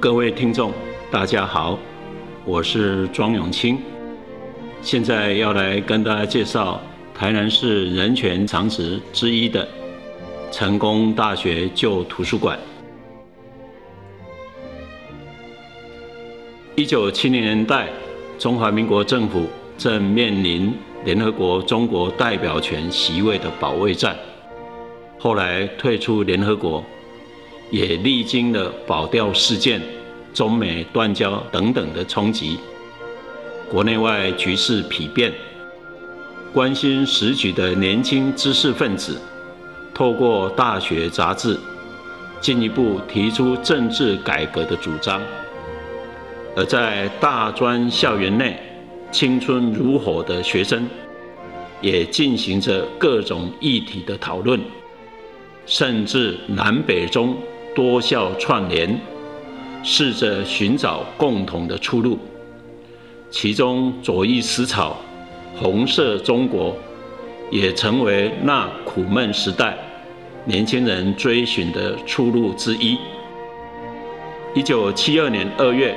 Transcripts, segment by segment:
各位听众，大家好，我是庄永清，现在要来跟大家介绍台南市人权常识之一的成功大学旧图书馆。一九七零年代，中华民国政府正面临联合国中国代表权席位的保卫战，后来退出联合国。也历经了保钓事件、中美断交等等的冲击，国内外局势疲变，关心时局的年轻知识分子，透过大学杂志，进一步提出政治改革的主张；而在大专校园内，青春如火的学生，也进行着各种议题的讨论，甚至南北中。多校串联，试着寻找共同的出路。其中左翼思潮、红色中国，也成为那苦闷时代年轻人追寻的出路之一。一九七二年二月，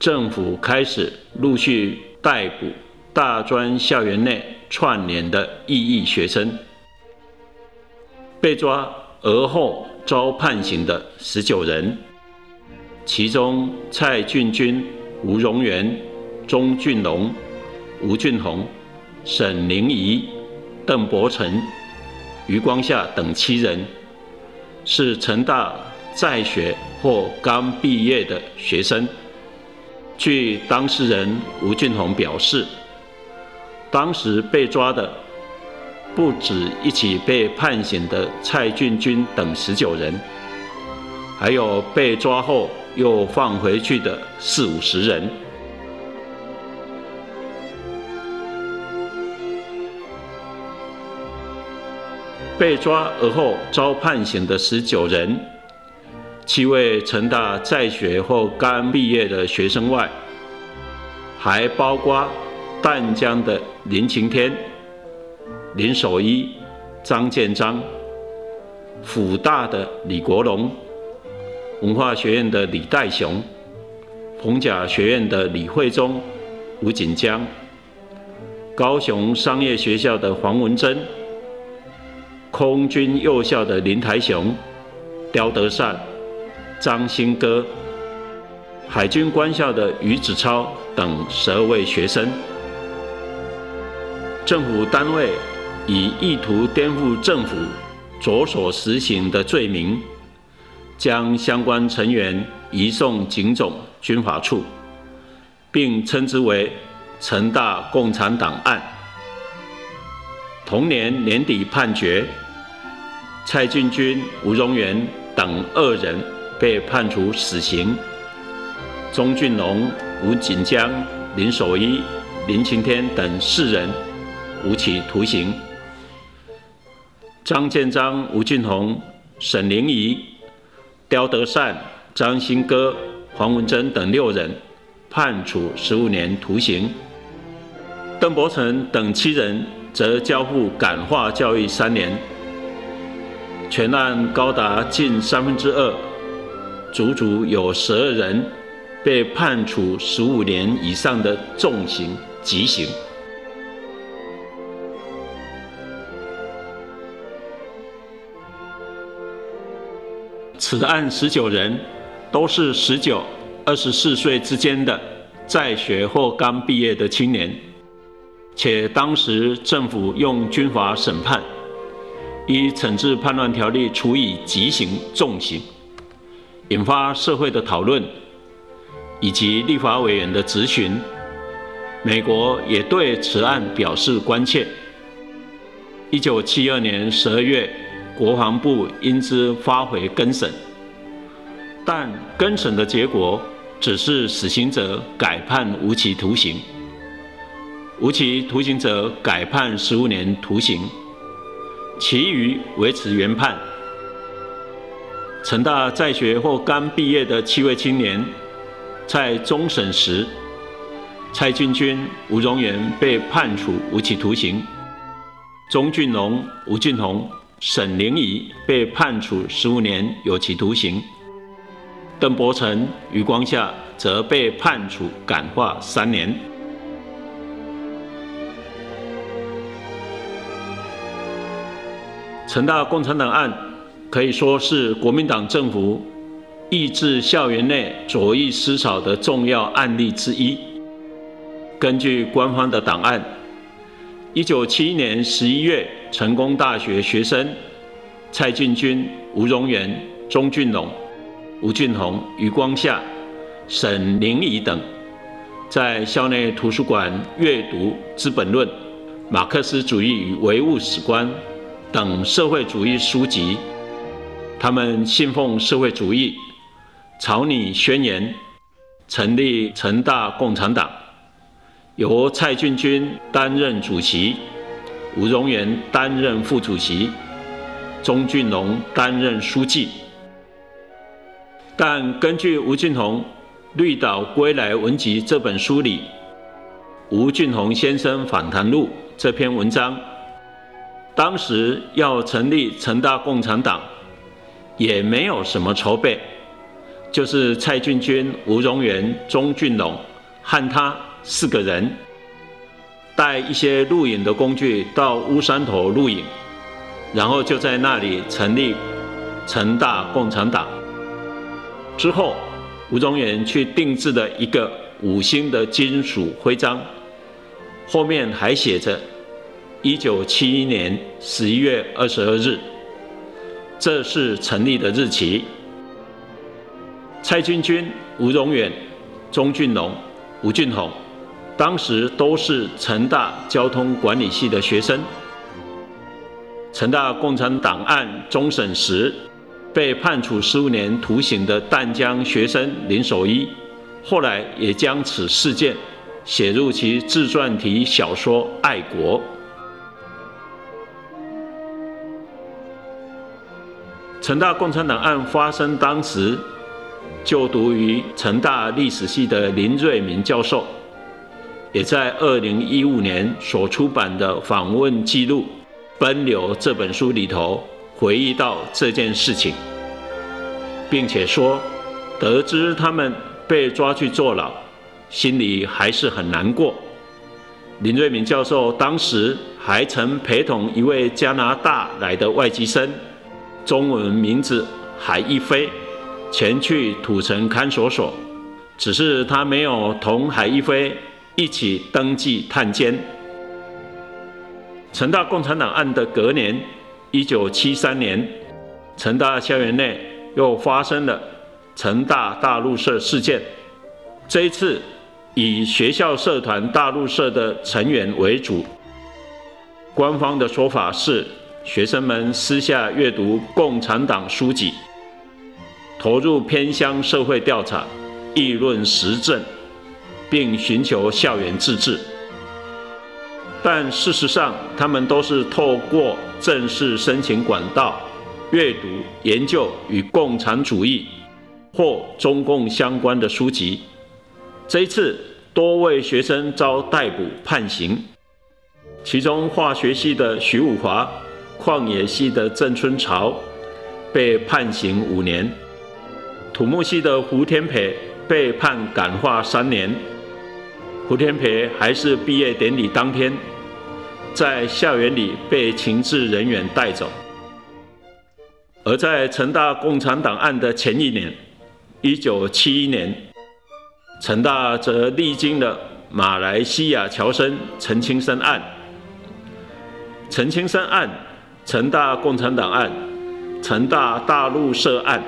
政府开始陆续逮捕大专校园内串联的异议学生，被抓而后。遭判刑的十九人，其中蔡俊君、吴荣元、钟俊龙、吴俊宏、沈凌仪、邓伯成、余光夏等七人，是成大在学或刚毕业的学生。据当事人吴俊宏表示，当时被抓的。不止一起被判刑的蔡俊君等十九人，还有被抓后又放回去的四五十人。被抓而后遭判刑的十九人，七位成大在学或刚毕业的学生外，还包括淡江的林晴天。林守一、张建章、辅大的李国龙、文化学院的李代雄、逢甲学院的李惠忠、吴锦江、高雄商业学校的黄文珍、空军幼校的林台雄、刁德善、张新歌、海军官校的于子超等十二位学生，政府单位。以意图颠覆政府着手实行的罪名，将相关成员移送警总军法处，并称之为“成大共产党案”。同年年底判决，蔡俊君、吴荣元等二人被判处死刑，钟俊龙、吴锦江、林守一、林晴天等四人无期徒刑。张建章、吴俊宏、沈玲仪、刁德善、张新歌、黄文珍等六人判处十五年徒刑，邓伯成等七人则交付感化教育三年。全案高达近三分之二，足足有十二人被判处十五年以上的重刑、极刑。此案十九人都是十九、二十四岁之间的在学或刚毕业的青年，且当时政府用军法审判，依惩治叛乱条例处以极刑、重刑，引发社会的讨论以及立法委员的质询。美国也对此案表示关切。一九七二年十二月。国防部因之发回更审，但更审的结果只是死刑者改判无期徒刑，无期徒刑者改判十五年徒刑，其余维持原判。成大在学或刚毕业的七位青年，在终审时，蔡俊君、吴荣元被判处无期徒刑，钟俊龙、吴俊宏。沈玲仪被判处十五年有期徒刑，邓伯承、余光夏则被判处感化三年。成大共产党案可以说是国民党政府抑制校园内左翼思潮的重要案例之一。根据官方的档案，一九七一年十一月，成功大学学生蔡进军、吴荣元、钟俊龙。吴俊宏、余光夏、沈凌仪等在校内图书馆阅读《资本论》《马克思主义与唯物史观》等社会主义书籍。他们信奉社会主义，草拟宣言，成立成大共产党，由蔡俊君担任主席，吴荣元担任副主席，钟俊龙担任书记。但根据吴俊宏《绿岛归来文集》这本书里，《吴俊宏先生访谈录》这篇文章，当时要成立成大共产党，也没有什么筹备，就是蔡俊君、吴荣元、钟俊龙和他四个人，带一些录影的工具到乌山头录影，然后就在那里成立成大共产党。之后，吴宗元去定制的一个五星的金属徽章，后面还写着“一九七一年十一月二十二日”，这是成立的日期。蔡军军、吴宗远、钟俊龙、吴俊宏，当时都是成大交通管理系的学生。成大共产党案终审时。被判处十五年徒刑的淡江学生林守一，后来也将此事件写入其自传体小说《爱国》。成大共产党案发生当时，就读于成大历史系的林瑞明教授，也在二零一五年所出版的访问记录《奔流》这本书里头。回忆到这件事情，并且说，得知他们被抓去坐牢，心里还是很难过。林瑞敏教授当时还曾陪同一位加拿大来的外籍生，中文名字海一飞，前去土城看守所，只是他没有同海一飞一起登记探监。成大共产党案的隔年。一九七三年，成大校园内又发生了成大大陆社事件。这一次以学校社团大陆社的成员为主，官方的说法是学生们私下阅读共产党书籍，投入偏乡社会调查，议论时政，并寻求校园自治。但事实上，他们都是透过正式申请管道阅读、研究与共产主义或中共相关的书籍。这一次，多位学生遭逮捕判刑，其中化学系的徐武华、矿业系的郑春潮被判刑五年，土木系的胡天培被判感化三年。胡天培还是毕业典礼当天。在校园里被情治人员带走，而在成大共产党案的前一年，一九七一年，成大则历经了马来西亚侨生陈清生案、陈清生案、成大共产党案、成大大陆社案，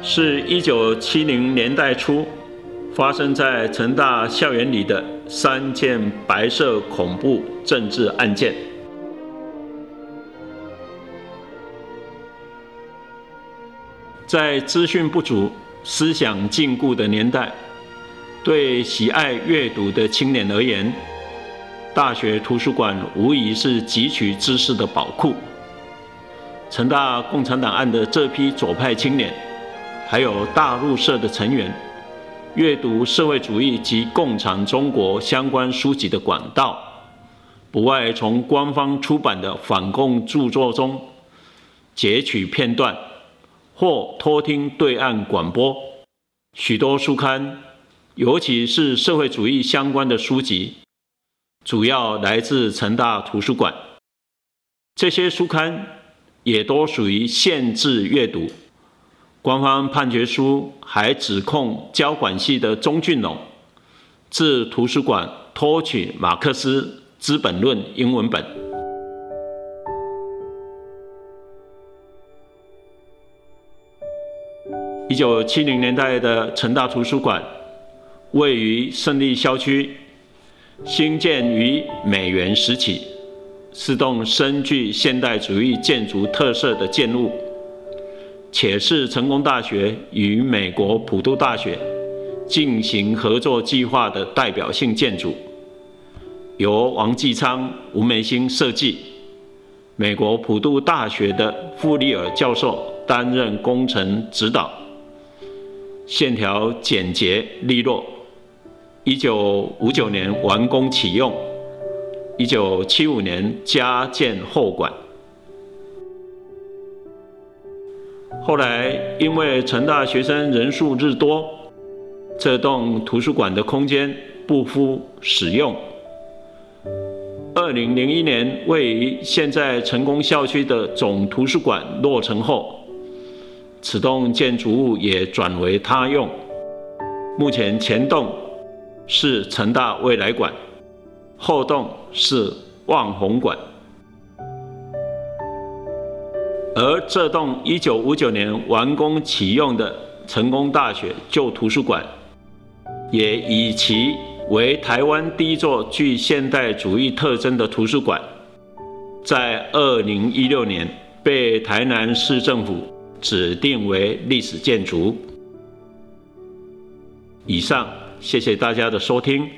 是一九七零年代初发生在成大校园里的。三件白色恐怖政治案件，在资讯不足、思想禁锢的年代，对喜爱阅读的青年而言，大学图书馆无疑是汲取知识的宝库。成大共产党案的这批左派青年，还有大陆社的成员。阅读社会主义及共产中国相关书籍的管道，不外从官方出版的反共著作中截取片段，或偷听对岸广播。许多书刊，尤其是社会主义相关的书籍，主要来自成大图书馆。这些书刊也都属于限制阅读。官方判决书还指控交管系的钟俊龙至图书馆偷取马克思《资本论》英文本。一九七零年代的成大图书馆位于胜利校区，兴建于美元时期，是栋深具现代主义建筑特色的建物。且是成功大学与美国普渡大学进行合作计划的代表性建筑，由王继昌、吴梅兴设计，美国普渡大学的傅利尔教授担任工程指导，线条简洁利落。一九五九年完工启用，一九七五年加建后馆。后来，因为成大学生人数日多，这栋图书馆的空间不敷使用。二零零一年，位于现在成功校区的总图书馆落成后，此栋建筑物也转为他用。目前前栋是成大未来馆，后栋是望红馆。而这栋1959年完工启用的成功大学旧图书馆，也以其为台湾第一座具现代主义特征的图书馆，在2016年被台南市政府指定为历史建筑。以上，谢谢大家的收听。